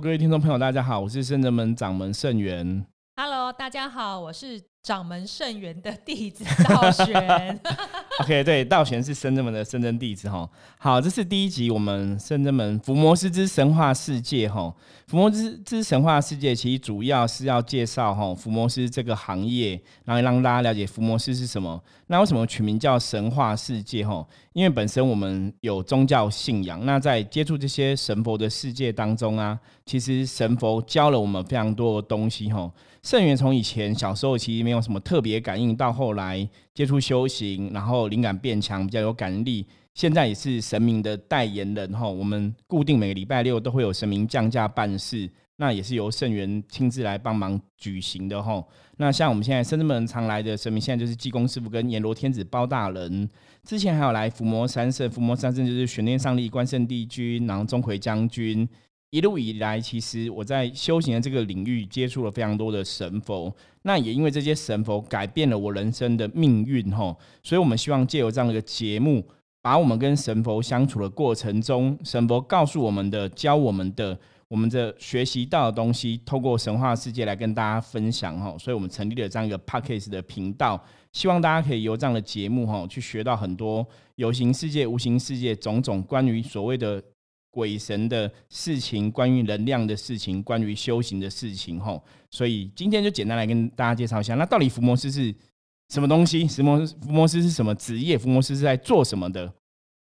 各位听众朋友，大家好，我是圣人门掌门圣元。Hello，大家好，我是掌门圣元的弟子道玄。OK，对，道玄是圣真门的圣真弟子哈。好，这是第一集，我们圣真门伏魔师之神话世界哈。伏魔师之神话世界其实主要是要介绍哈伏魔师这个行业，然后让大家了解伏魔师是什么。那为什么取名叫神话世界哈？因为本身我们有宗教信仰，那在接触这些神佛的世界当中啊，其实神佛教了我们非常多的东西哈。圣元从以前小时候其实没有什么特别感应，到后来接触修行，然后灵感变强，比较有感应力。现在也是神明的代言人哈。我们固定每个礼拜六都会有神明降价办事，那也是由圣元亲自来帮忙举行的哈。那像我们现在深圳门常来的神明，现在就是济公师傅跟阎罗天子包大人。之前还有来伏魔三圣，伏魔三圣就是玄天上帝、关圣帝君，然后钟馗将军。一路以来，其实我在修行的这个领域接触了非常多的神佛，那也因为这些神佛改变了我人生的命运哈，所以我们希望借由这样的一个节目，把我们跟神佛相处的过程中，神佛告诉我们的、教我们的、我们的学习到的东西，透过神话世界来跟大家分享哈，所以我们成立了这样一个 p a c k a g e 的频道，希望大家可以由这样的节目哈，去学到很多有形世界、无形世界种种关于所谓的。鬼神的事情，关于能量的事情，关于修行的事情，吼，所以今天就简单来跟大家介绍一下，那到底伏魔师是什么东西？伏魔伏魔师是什么职业？伏魔师是在做什么的？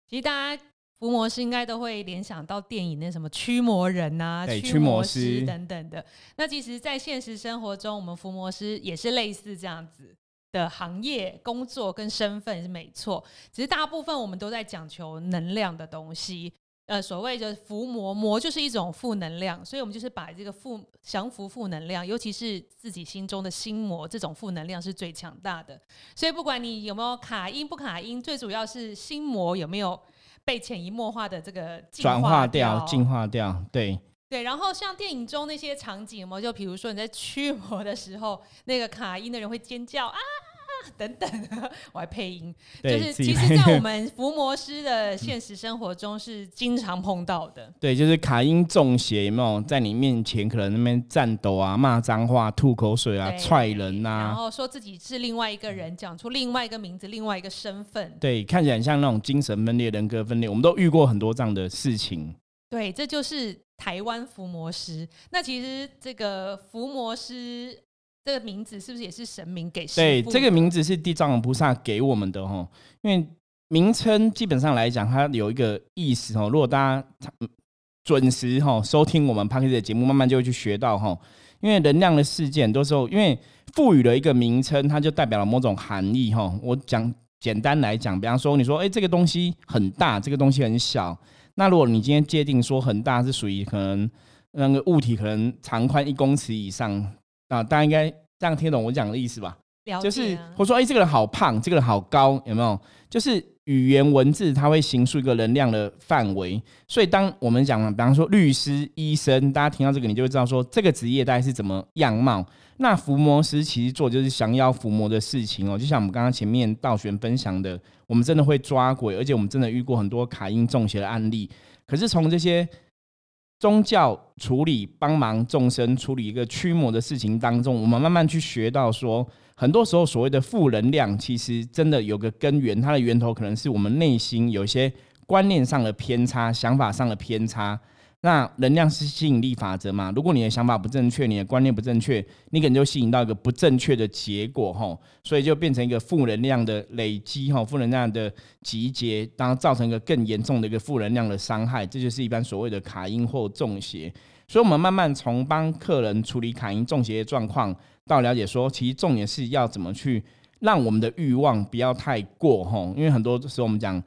其实大家伏魔师应该都会联想到电影那什么驱魔人啊、驱魔师等等的。那其实，在现实生活中，我们伏魔师也是类似这样子的行业、工作跟身份是没错，只是大部分我们都在讲求能量的东西。呃，所谓的伏魔，魔就是一种负能量，所以我们就是把这个负降服负能量，尤其是自己心中的心魔，这种负能量是最强大的。所以不管你有没有卡音不卡音，最主要是心魔有没有被潜移默化的这个转化掉、净化掉。对对，然后像电影中那些场景嘛，就比如说你在驱魔的时候，那个卡音的人会尖叫啊。等等，我还配音，就是其实，在我们伏魔师的现实生活中是经常碰到的。对，就是卡音中邪，有没有在你面前可能那边战斗啊、骂脏话、吐口水啊、踹人呐，然后说自己是另外一个人，讲出另外一个名字、另外一个身份。对，看起来像那种精神分裂、人格分裂，我们都遇过很多这样的事情。对，这就是台湾伏魔师。那其实这个伏魔师。这个名字是不是也是神明给？对，这个名字是地藏王菩萨给我们的哈。因为名称基本上来讲，它有一个意思哦。如果大家准时哈收听我们 p a r k e 的节目，慢慢就会去学到哈。因为能量的事件，多时候因为赋予了一个名称，它就代表了某种含义哈。我讲简单来讲，比方说你说，哎，这个东西很大，这个东西很小。那如果你今天界定说很大是属于可能那个物体可能长宽一公尺以上。啊，大家应该这样听懂我讲的意思吧？就是我说，哎，这个人好胖，这个人好高，有没有？就是语言文字，它会形塑一个能量的范围。所以，当我们讲，比方说律师、医生，大家听到这个，你就会知道说这个职业大概是怎么样貌。那伏魔师其实做就是降妖伏魔的事情哦，就像我们刚刚前面道玄分享的，我们真的会抓鬼，而且我们真的遇过很多卡因中邪的案例。可是从这些宗教处理帮忙众生处理一个驱魔的事情当中，我们慢慢去学到说，很多时候所谓的负能量，其实真的有个根源，它的源头可能是我们内心有些观念上的偏差、想法上的偏差。那能量是吸引力法则嘛？如果你的想法不正确，你的观念不正确，你可能就吸引到一个不正确的结果，吼，所以就变成一个负能量的累积，吼，负能量的集结，当然造成一个更严重的一个负能量的伤害，这就是一般所谓的卡因或中邪。所以，我们慢慢从帮客人处理卡因中邪的状况，到了解说，其实重点是要怎么去让我们的欲望不要太过，吼，因为很多时候我们讲。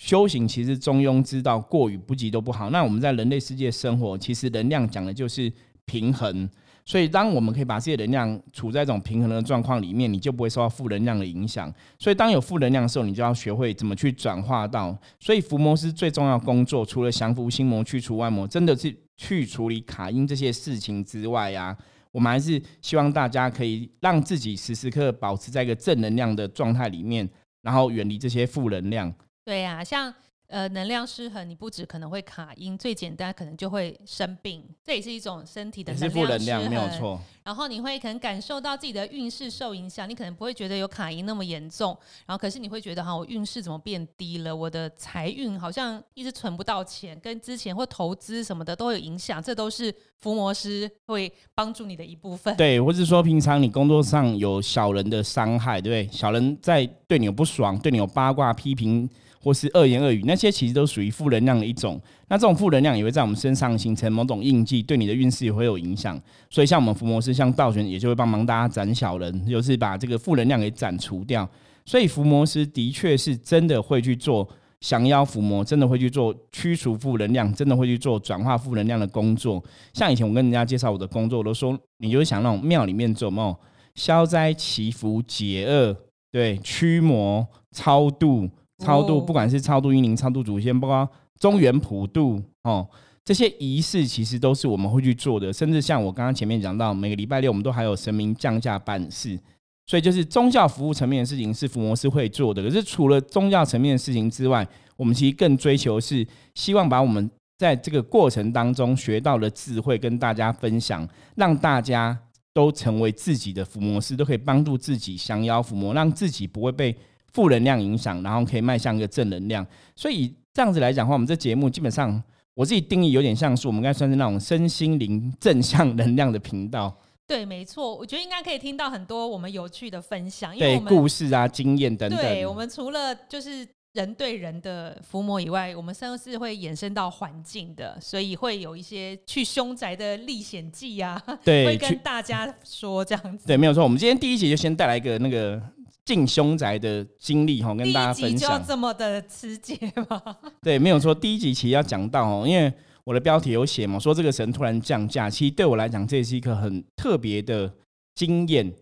修行其实中庸之道，过与不及都不好。那我们在人类世界生活，其实能量讲的就是平衡。所以，当我们可以把这些能量处在一种平衡的状况里面，你就不会受到负能量的影响。所以，当有负能量的时候，你就要学会怎么去转化到。所以，伏魔师最重要工作，除了降服心魔、去除外魔，真的是去处理卡因这些事情之外呀，我们还是希望大家可以让自己时时刻保持在一个正能量的状态里面，然后远离这些负能量。对呀，像呃，能量失衡，你不止可能会卡音，最简单可能就会生病，这也是一种身体的能量，没有错。然后你会可能感受到自己的运势受影响，你可能不会觉得有卡音那么严重，然后可是你会觉得哈，我运势怎么变低了？我的财运好像一直存不到钱，跟之前或投资什么的都有影响，这都是伏魔师会帮助你的一部分。对，或是说平常你工作上有小人的伤害，对不对？小人在对你有不爽，对你有八卦批评。或是恶言恶语，那些其实都属于负能量的一种。那这种负能量也会在我们身上形成某种印记，对你的运势也会有影响。所以，像我们伏魔师，像道玄，也就会帮忙大家斩小人，就是把这个负能量给斩除掉。所以，伏魔师的确是真的会去做降妖伏魔，真的会去做驱除负能量，真的会去做转化负能量的工作。像以前我跟人家介绍我的工作，我都说，你就是想那种庙里面做梦消灾祈福解厄，对驱魔超度。超度，不管是超度英灵、超度祖先，包括中原普渡哦，这些仪式其实都是我们会去做的。甚至像我刚刚前面讲到，每个礼拜六我们都还有神明降价办事，所以就是宗教服务层面的事情是伏魔师会做的。可是除了宗教层面的事情之外，我们其实更追求是希望把我们在这个过程当中学到的智慧跟大家分享，让大家都成为自己的伏魔师，都可以帮助自己降妖伏魔，让自己不会被。负能量影响，然后可以迈向一个正能量。所以这样子来讲的话，我们这节目基本上我自己定义有点像是我们应该算是那种身心灵正向能量的频道。对，没错，我觉得应该可以听到很多我们有趣的分享，因为故事啊、经验等等。对我们除了就是人对人的伏魔以外，我们甚至会延伸到环境的，所以会有一些去凶宅的历险记啊，对，会跟大家说这样子。对，没有错。我们今天第一集就先带来一个那个。进凶宅的经历哈，跟大家分享。就要这么的直接吗？对，没有错。第一集其实要讲到哦，因为我的标题有写嘛，说这个神突然降价，其实对我来讲，这也是一个很特别的经验。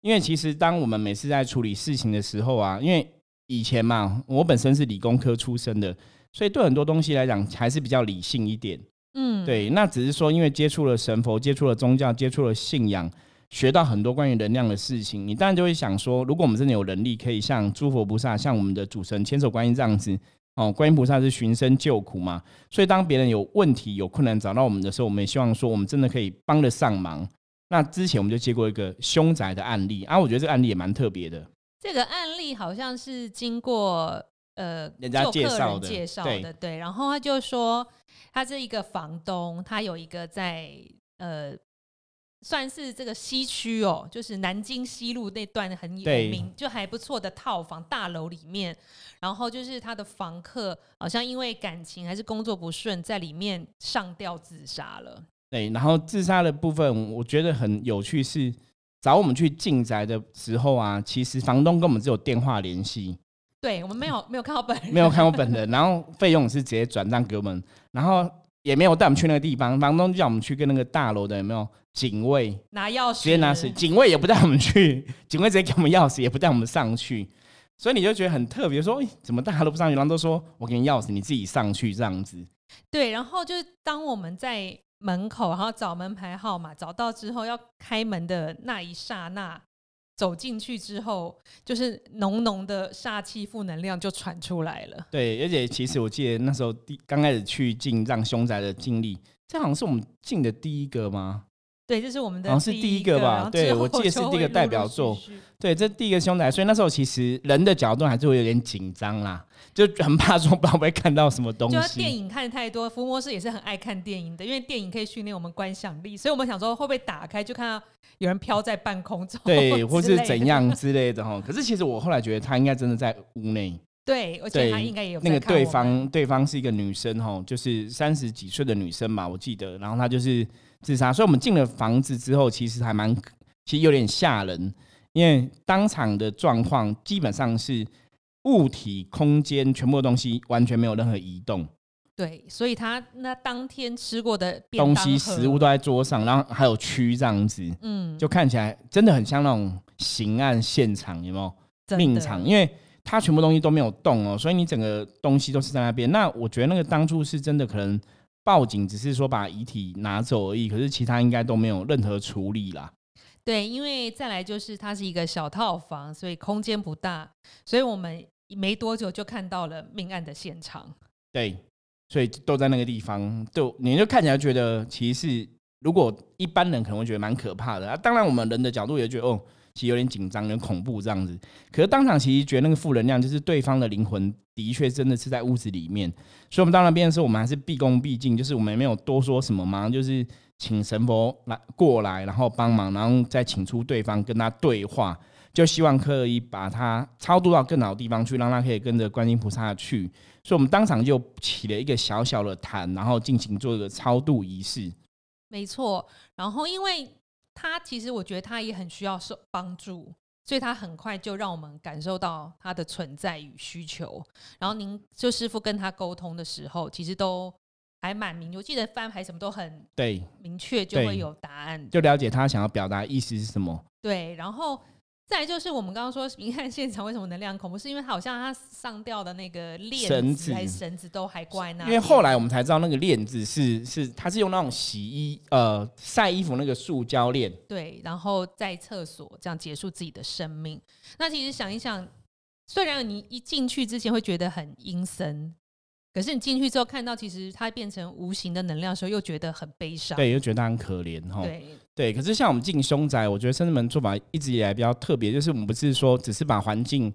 因为其实当我们每次在处理事情的时候啊，因为以前嘛，我本身是理工科出身的，所以对很多东西来讲还是比较理性一点。嗯，对。那只是说，因为接触了神佛，接触了宗教，接触了信仰。学到很多关于能量的事情，你当然就会想说，如果我们真的有能力，可以像诸佛菩萨、像我们的主神千手观音这样子，哦，观音菩萨是寻声救苦嘛，所以当别人有问题、有困难找到我们的时候，我们也希望说，我们真的可以帮得上忙。那之前我们就接过一个凶宅的案例啊，我觉得这个案例也蛮特别的。这个案例好像是经过呃人家介绍的，介绍的，对。然后他就说，他是一个房东，他有一个在呃。算是这个西区哦，就是南京西路那段很有名，就还不错的套房大楼里面。然后就是他的房客好像因为感情还是工作不顺，在里面上吊自杀了。对，然后自杀的部分我觉得很有趣，是找我们去进宅的时候啊，其实房东跟我们只有电话联系，对我们没有没有看到本人，没有看过本人，然后费用是直接转账给我们，然后也没有带我们去那个地方，房东就叫我们去跟那个大楼的有没有？警卫拿钥匙，直接拿匙，警卫也不带我们去，警卫直接给我们钥匙，也不带我们上去，所以你就觉得很特别，说怎么大家都不上去，然后都说我给你钥匙，你自己上去这样子。对，然后就是当我们在门口，然后找门牌号码，找到之后要开门的那一刹那，走进去之后，就是浓浓的煞气、负能量就传出来了。对，而且其实我记得那时候第刚开始去进让凶宅的经历，这好像是我们进的第一个吗？对，这是我们的，好像是第一个吧？对，我记得是第一个代表作。对，这第一个凶宅，所以那时候其实人的角度还是会有点紧张啦，就很怕说不知道会看到什么东西。就电影看的太多，福摩斯也是很爱看电影的，因为电影可以训练我们观想力，所以我们想说会不会打开就看到有人飘在半空中，对，或是怎样之类的哈。可是其实我后来觉得他应该真的在屋内，对，而且他应该也有那个对方，对方是一个女生哈，就是三十几岁的女生嘛，我记得，然后她就是。自杀，所以我们进了房子之后，其实还蛮，其实有点吓人，因为当场的状况基本上是物体、空间全部的东西完全没有任何移动。对，所以他那当天吃过的东西、食物都在桌上，然后还有蛆这样子，嗯，就看起来真的很像那种刑案现场，有没有命场？因为他全部东西都没有动哦，所以你整个东西都是在那边。那我觉得那个当初是真的可能。报警只是说把遗体拿走而已，可是其他应该都没有任何处理啦。对，因为再来就是它是一个小套房，所以空间不大，所以我们没多久就看到了命案的现场。对，所以都在那个地方，就你就看起来觉得，其实是如果一般人可能会觉得蛮可怕的啊。当然，我们人的角度也觉得哦，其实有点紧张、有点恐怖这样子。可是当场其实觉得那个负能量，就是对方的灵魂的确真的是在屋子里面。所以我们到那边的时候，我们还是毕恭毕敬，就是我们也没有多说什么嘛，就是请神佛来过来，然后帮忙，然后再请出对方跟他对话。就希望可以把他超度到更好的地方去，让他可以跟着观音菩萨去。所以，我们当场就起了一个小小的坛，然后进行做一个超度仪式。没错。然后，因为他其实我觉得他也很需要受帮助，所以他很快就让我们感受到他的存在与需求。然后，您就师傅跟他沟通的时候，其实都还蛮明，我记得翻牌什么都很对明确，就会有答案，就了解他想要表达意思是什么。对，然后。再就是我们刚刚说，明看现场为什么能量恐怖，是因为他好像他上吊的那个链子还是绳子都还挂那。因为后来我们才知道，那个链子是是他是用那种洗衣呃晒衣服那个塑胶链。对，然后在厕所这样结束自己的生命。那其实想一想，虽然你一进去之前会觉得很阴森。可是你进去之后看到，其实它变成无形的能量的时候，又觉得很悲伤。对，又觉得很可怜哈。对对，可是像我们进凶宅，我觉得深圳门做法一直以来比较特别，就是我们不是说只是把环境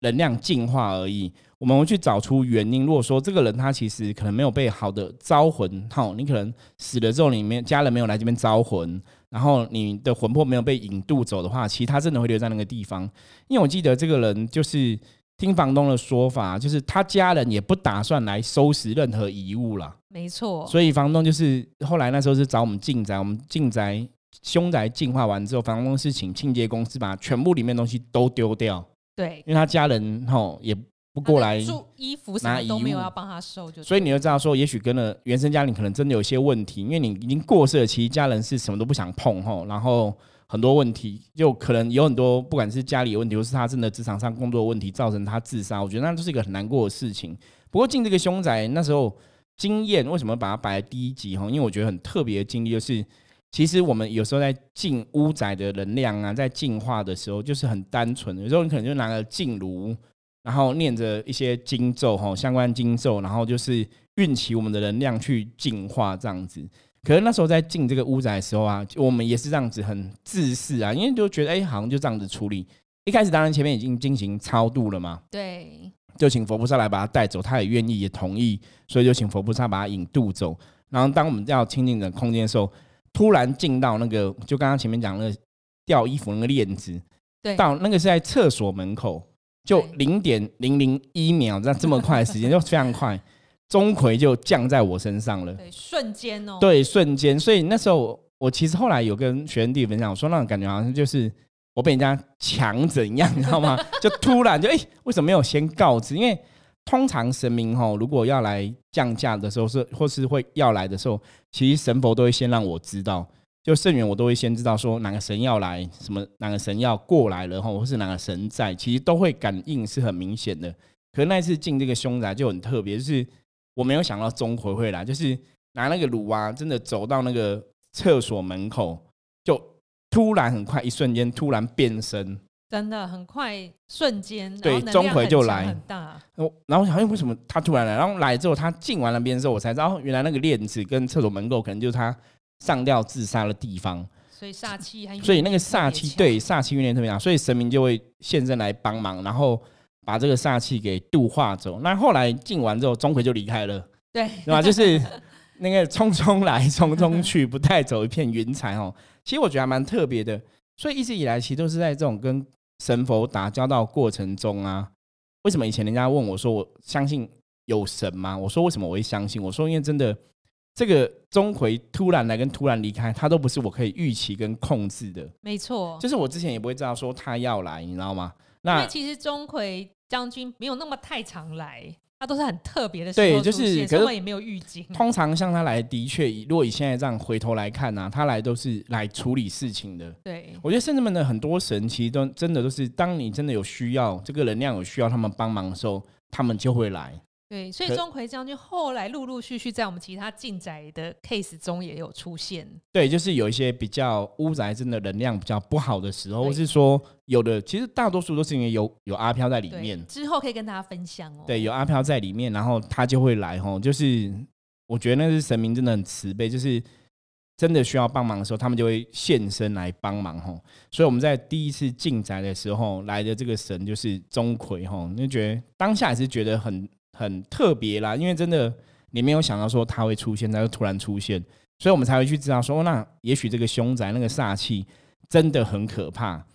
能量净化而已，我们会去找出原因。如果说这个人他其实可能没有被好的招魂，哈，你可能死了之后，里面家人没有来这边招魂，然后你的魂魄没有被引渡走的话，其实他真的会留在那个地方。因为我记得这个人就是。听房东的说法，就是他家人也不打算来收拾任何遗物了。没错，所以房东就是后来那时候是找我们进宅，我们进宅凶宅净化完之后，房东是请清洁公司把全部里面东西都丢掉。对，因为他家人吼也不过来住衣服什么都没有要帮他收，就所以你就知道说，也许跟了原生家庭可能真的有些问题，因为你已经过世了，其实家人是什么都不想碰吼，然后。很多问题，就可能有很多，不管是家里有问题，或是他真的职场上工作的问题，造成他自杀。我觉得那都是一个很难过的事情。不过进这个凶宅那时候经验，为什么把它摆在第一集哈？因为我觉得很特别的经历，就是其实我们有时候在进屋宅的能量啊，在净化的时候，就是很单纯。有时候你可能就拿个净炉，然后念着一些经咒哈，相关经咒，然后就是运起我们的能量去净化这样子。可是那时候在进这个屋宅的时候啊，我们也是这样子很自私啊，因为就觉得哎，好像就这样子处理。一开始当然前面已经进行超度了嘛，对，就请佛菩萨来把他带走，他也愿意也同意，所以就请佛菩萨把他引渡走。然后当我们要清净的空间的时候，突然进到那个就刚刚前面讲那个掉衣服那个链子，对，到那个是在厕所门口，就零点零零一秒，这样这么快的时间就非常快。钟馗就降在我身上了，对，瞬间哦，对，瞬间。所以那时候我其实后来有跟学生弟分享，我说那种感觉好像就是我被人家强怎样，你知道吗？就突然就哎，为什么没有先告知？因为通常神明哈，如果要来降价的时候，是或是会要来的时候，其实神佛都会先让我知道，就圣元我都会先知道说哪个神要来，什么哪个神要过来了哈，或是哪个神在，其实都会感应是很明显的。可那一次进这个凶宅就很特别，就是。我没有想到钟馗会来，就是拿那个炉啊，真的走到那个厕所门口，就突然很快，一瞬间突然变身，真的很快，瞬间，对，钟馗就来，很大。我然后好像为什么他突然来，然后来之后他进完了边之后，我才知道原来那个链子跟厕所门口可能就是他上吊自杀的地方，所以煞气，所以那个煞气对煞气运念特别强，所以神明就会现身来帮忙，然后。把这个煞气给度化走。那后来进完之后，钟馗就离开了，对，对吧？就是那个匆匆来，匆匆去，不带走一片云彩哦。其实我觉得还蛮特别的。所以一直以来，其实都是在这种跟神佛打交道过程中啊。为什么以前人家问我说我相信有神吗？我说为什么我会相信？我说因为真的这个钟馗突然来跟突然离开，他都不是我可以预期跟控制的。没错，就是我之前也不会知道说他要来，你知道吗？那其实钟馗。将军没有那么太常来，他都是很特别的时候出现，根本也没有预警。通常像他来，的确，如果以现在这样回头来看呢，他来都是来处理事情的。对，我觉得圣人们的很多神，其实都真的都是，当你真的有需要，这个能量有需要他们帮忙的时候，他们就会来。对，所以可钟馗将军后来陆陆续续在我们其他进宅的 case 中也有出现。对，就是有一些比较屋宅真的能量比较不好的时候，或是说有的，其实大多数都是因为有有阿飘在里面，之后可以跟大家分享哦。对，有阿飘在里面，然后他就会来吼，就是我觉得那是神明真的很慈悲，就是真的需要帮忙的时候，他们就会现身来帮忙吼。所以我们在第一次进宅的时候来的这个神就是钟馗吼，就觉得当下也是觉得很很特别啦，因为真的你没有想到说他会出现，他就突然出现，所以我们才会去知道说，那也许这个凶宅那个煞气真的很可怕。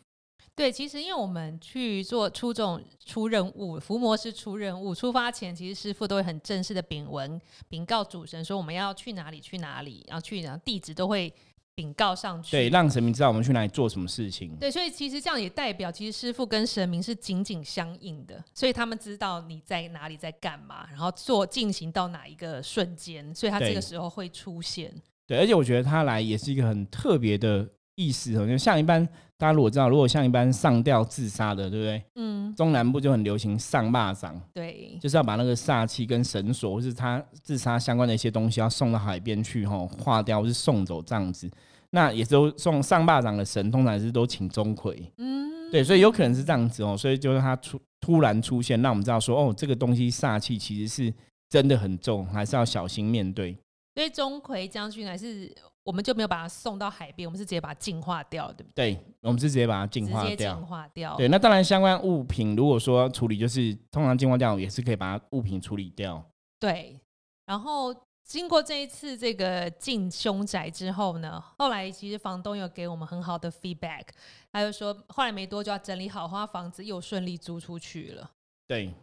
对，其实因为我们去做出这种出任务，伏魔师出任务，出发前其实师傅都会很正式的禀文禀告主神说我们要去哪里去哪里，然后去哪地址都会禀告上去。对，让神明知道我们去哪里做什么事情。对，所以其实这样也代表，其实师傅跟神明是紧紧相应的，所以他们知道你在哪里在干嘛，然后做进行到哪一个瞬间，所以他这个时候会出现。对，而且我觉得他来也是一个很特别的意思哦，就像一般大家如果知道，如果像一般上吊自杀的，对不对？嗯，中南部就很流行上蚂蚱，对，就是要把那个煞气跟绳索或是他自杀相关的一些东西要送到海边去吼，化掉或是送走这样子。那也都送上蚂蚱的神，通常是都请钟馗，嗯，对，所以有可能是这样子哦，所以就是他出突然出现，让我们知道说，哦，这个东西煞气其实是真的很重，还是要小心面对。所以钟馗将军还是我们就没有把它送到海边，我们是直接把它净化掉，对不对？对，我们是直接把它净化直接掉净。化掉。对，那当然相关物品如果说要处理，就是通常净化掉也是可以把它物品处理掉。对，然后经过这一次这个进凶宅之后呢，后来其实房东有给我们很好的 feedback，他就说后来没多久要整理好，花房子又顺利租出去了。对，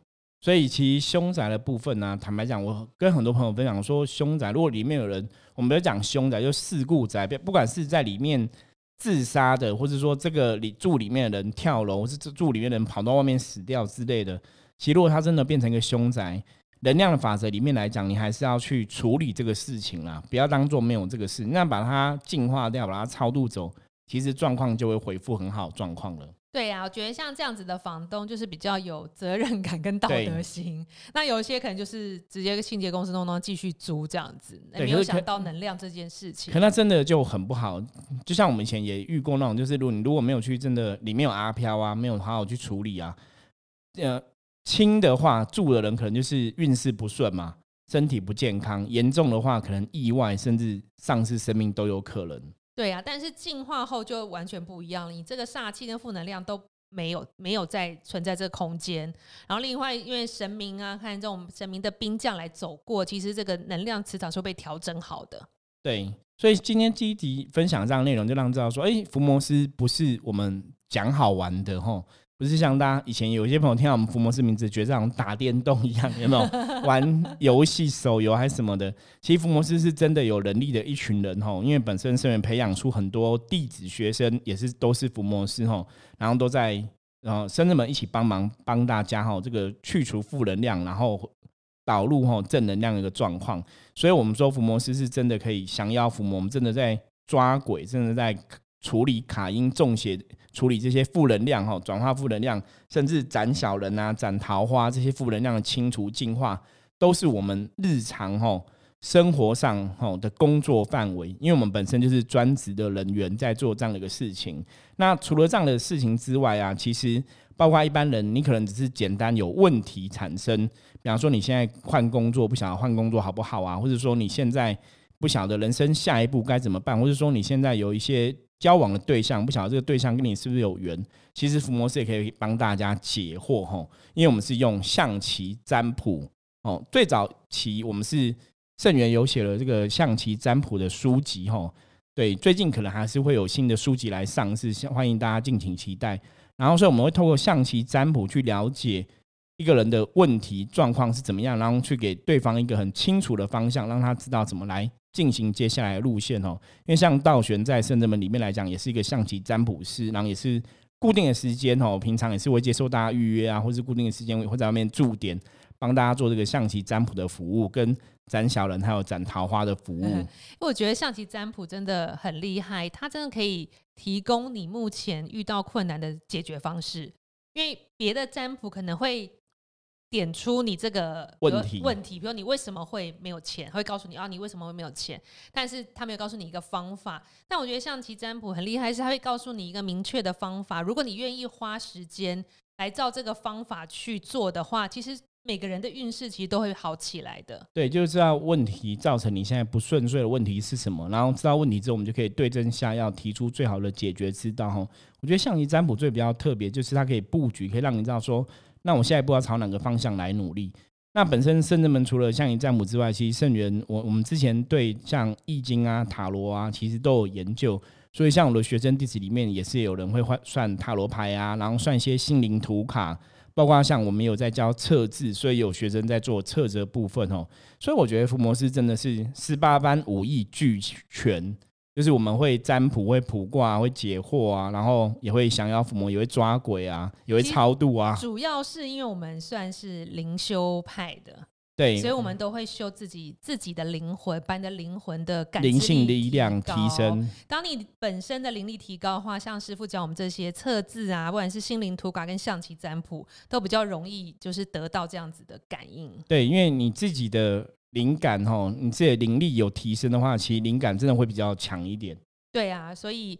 所以其实凶宅的部分呢、坦白讲，我跟很多朋友分享说，凶宅如果里面有人，我们不要讲凶宅，就事故宅，不管是在里面自杀的，或者说这个里住里面的人跳楼，或是住里面的人跑到外面死掉之类的，其实如果它真的变成一个凶宅，能量的法则里面来讲，你还是要去处理这个事情啦，不要当做没有这个事，那把它净化掉，把它超度走，其实状况就会恢复很好状况了。对呀、我觉得像这样子的房东就是比较有责任感跟道德心。那有一些可能就是直接跟清洁公司弄弄继续租这样子，没有想到能量这件事情可。那真的就很不好，就像我们以前也遇过那种，就是如果你如果没有去真的里面有阿飘啊，没有好好去处理啊，呃，轻的话住的人可能就是运势不顺嘛，身体不健康；严重的话，可能意外甚至丧失生命都有可能。对啊、但是进化后就完全不一样了，你这个煞气跟负能量都没有没有在存在这个空间。然后另外，因为神明啊，看这种神明的兵将来走过，其实这个能量磁场是会被调整好的。对，所以今天积极分享这样内容，就让知道说，哎、福摩斯不是我们讲好玩的吼，不是像大家以前有一些朋友听到我们伏魔师名字，觉得这种打电动一样，有没有 玩游戏、手游还是什么的？其实伏魔师是真的有能力的一群人吼，因为本身圣元培养出很多弟子学生，也是都是伏魔师吼，然后都在然后生人们一起帮忙帮大家吼，这个去除负能量，然后导入吼正能量的一个状况。所以我们说伏魔师是真的可以降妖伏魔，我们真的在抓鬼，真的在处理卡因中邪，处理这些负能量哈，转化负能量，甚至斩小人啊、斩桃花这些负能量的清除净化，都是我们日常哈生活上哈的工作范围。因为我们本身就是专职的人员在做这样的一个事情。那除了这样的事情之外啊，其实包括一般人，你可能只是简单有问题产生，比方说你现在换工作，不晓得换工作好不好啊，或者说你现在不晓得人生下一步该怎么办，或者说你现在有一些交往的对象，不晓得这个对象跟你是不是有缘，其实伏魔师也可以帮大家解惑吼，因为我们是用象棋占卜哦，最早期我们是圣元有写了这个象棋占卜的书籍哈，对，最近可能还是会有新的书籍来上市，欢迎大家敬请期待。然后，所以我们会透过象棋占卜去了解一个人的问题状况是怎么样，然后去给对方一个很清楚的方向，让他知道怎么来进行接下来的路线哦。因为像道玄在圣人门里面来讲，也是一个象棋占卜师，然后也是固定的时间哦，平常也是会接受大家预约啊，或是固定的时间会在外面驻点，帮大家做这个象棋占卜的服务，跟斩小人还有斩桃花的服务。因为我觉得象棋占卜真的很厉害，它真的可以提供你目前遇到困难的解决方式。因为别的占卜可能会点出你这个问题问题，比如你为什么会没有钱，会告诉你啊，你为什么会没有钱？但是他没有告诉你一个方法。但我觉得象棋占卜很厉害，是他会告诉你一个明确的方法。如果你愿意花时间来照这个方法去做的话，其实每个人的运势其实都会好起来的。对，就是知道问题造成你现在不顺遂的问题是什么，然后知道问题之后，我们就可以对症下药，提出最好的解决之道。哈，我觉得象棋占卜最比较特别，就是它可以布局，可以让你知道说。那我下一步要朝哪个方向来努力。那本身圣人们除了象棋占卜之外，其实圣元我我们之前对像易经啊、塔罗啊，其实都有研究。所以像我的学生弟子里面，也是有人会换算塔罗牌啊，然后算一些心灵图卡，包括像我们有在教测字，所以有学生在做测字部分哦。所以我觉得福摩斯真的是十八般武艺俱全。就是我们会占卜、会卜卦、会解惑啊，然后也会降妖伏魔，也会抓鬼啊，也会超度啊。主要是因为我们算是灵修派的，对，所以我们都会修自己自己的灵魂，把你的灵魂的感灵性力量提升。当你本身的灵力提高的话，像师傅教我们这些测字啊，不管是心灵图卡跟象棋占卜，都比较容易就是得到这样子的感应。对，因为你自己的。灵感哈，你自己灵力有提升的话，其实灵感真的会比较强一点。对啊，所以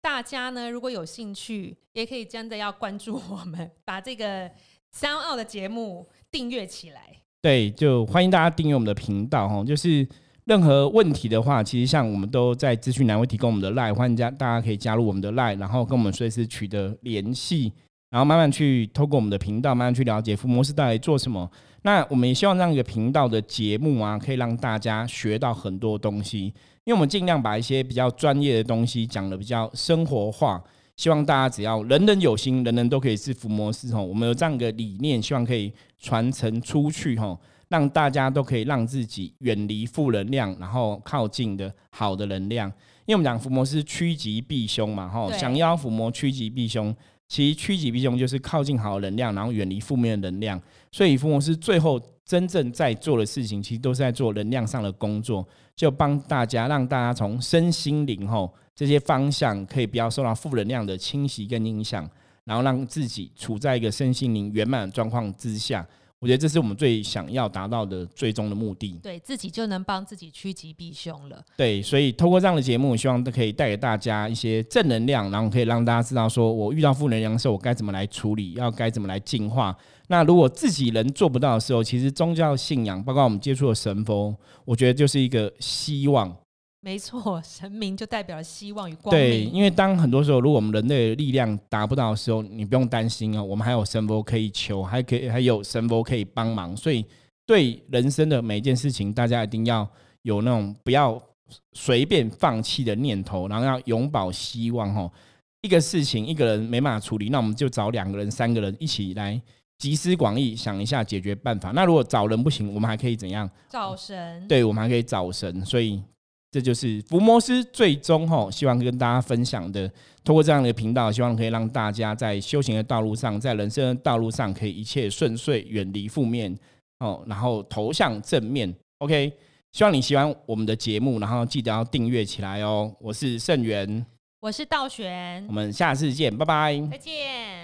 大家呢，如果有兴趣，也可以真的要关注我们，把这个三奥的节目订阅起来。对，就欢迎大家订阅我们的频道哦。就是任何问题的话，其实像我们都在资讯栏会提供我们的 line，欢迎加大家可以加入我们的 line，然后跟我们随时取得联系，然后慢慢去透过我们的频道，慢慢去了解伏魔师到底做什么。那我们也希望这样一个频道的节目啊，可以让大家学到很多东西，因为我们尽量把一些比较专业的东西讲的比较生活化，希望大家只要人人有心，人人都可以是伏魔师吼。我们有这样一个理念，希望可以传承出去吼，让大家都可以让自己远离负能量，然后靠近的好的能量。因为我们讲伏魔是趋吉避凶嘛吼，想要伏魔趋吉避凶。其实趋吉避凶就是靠近好的能量，然后远离负面的能量。所以，福摩斯最后真正在做的事情，其实都是在做能量上的工作，就帮大家让大家从身心灵吼这些方向，可以不要受到负能量的侵袭跟影响，然后让自己处在一个身心灵圆满的状况之下。我觉得这是我们最想要达到的最终的目的，对自己就能帮自己趋吉避凶了。对，所以透过这样的节目，希望都可以带给大家一些正能量，然后可以让大家知道，说我遇到负能量的时候，我该怎么来处理，要该怎么来净化。那如果自己人做不到的时候，其实宗教信仰，包括我们接触的神佛，我觉得就是一个希望。没错，神明就代表了希望与光明。对，因为当很多时候，如果我们人类的力量达不到的时候，你不用担心哦，我们还有神佛可以求，还可以还有神佛可以帮忙。所以，对人生的每一件事情，大家一定要有那种不要随便放弃的念头，然后要永葆希望。哦，一个事情一个人没办法处理，那我们就找两个人、三个人一起来集思广益，想一下解决办法。那如果找人不行，我们还可以怎样？找神。对，我们还可以找神。所以。这就是福摩斯最终哈，希望跟大家分享的，通过这样的频道，希望可以让大家在修行的道路上，在人生的道路上，可以一切顺遂，远离负面哦，然后投向正面。OK，希望你喜欢我们的节目，然后记得要订阅起来哦。我是盛元，我是道玄，我们下次见，拜拜，再见。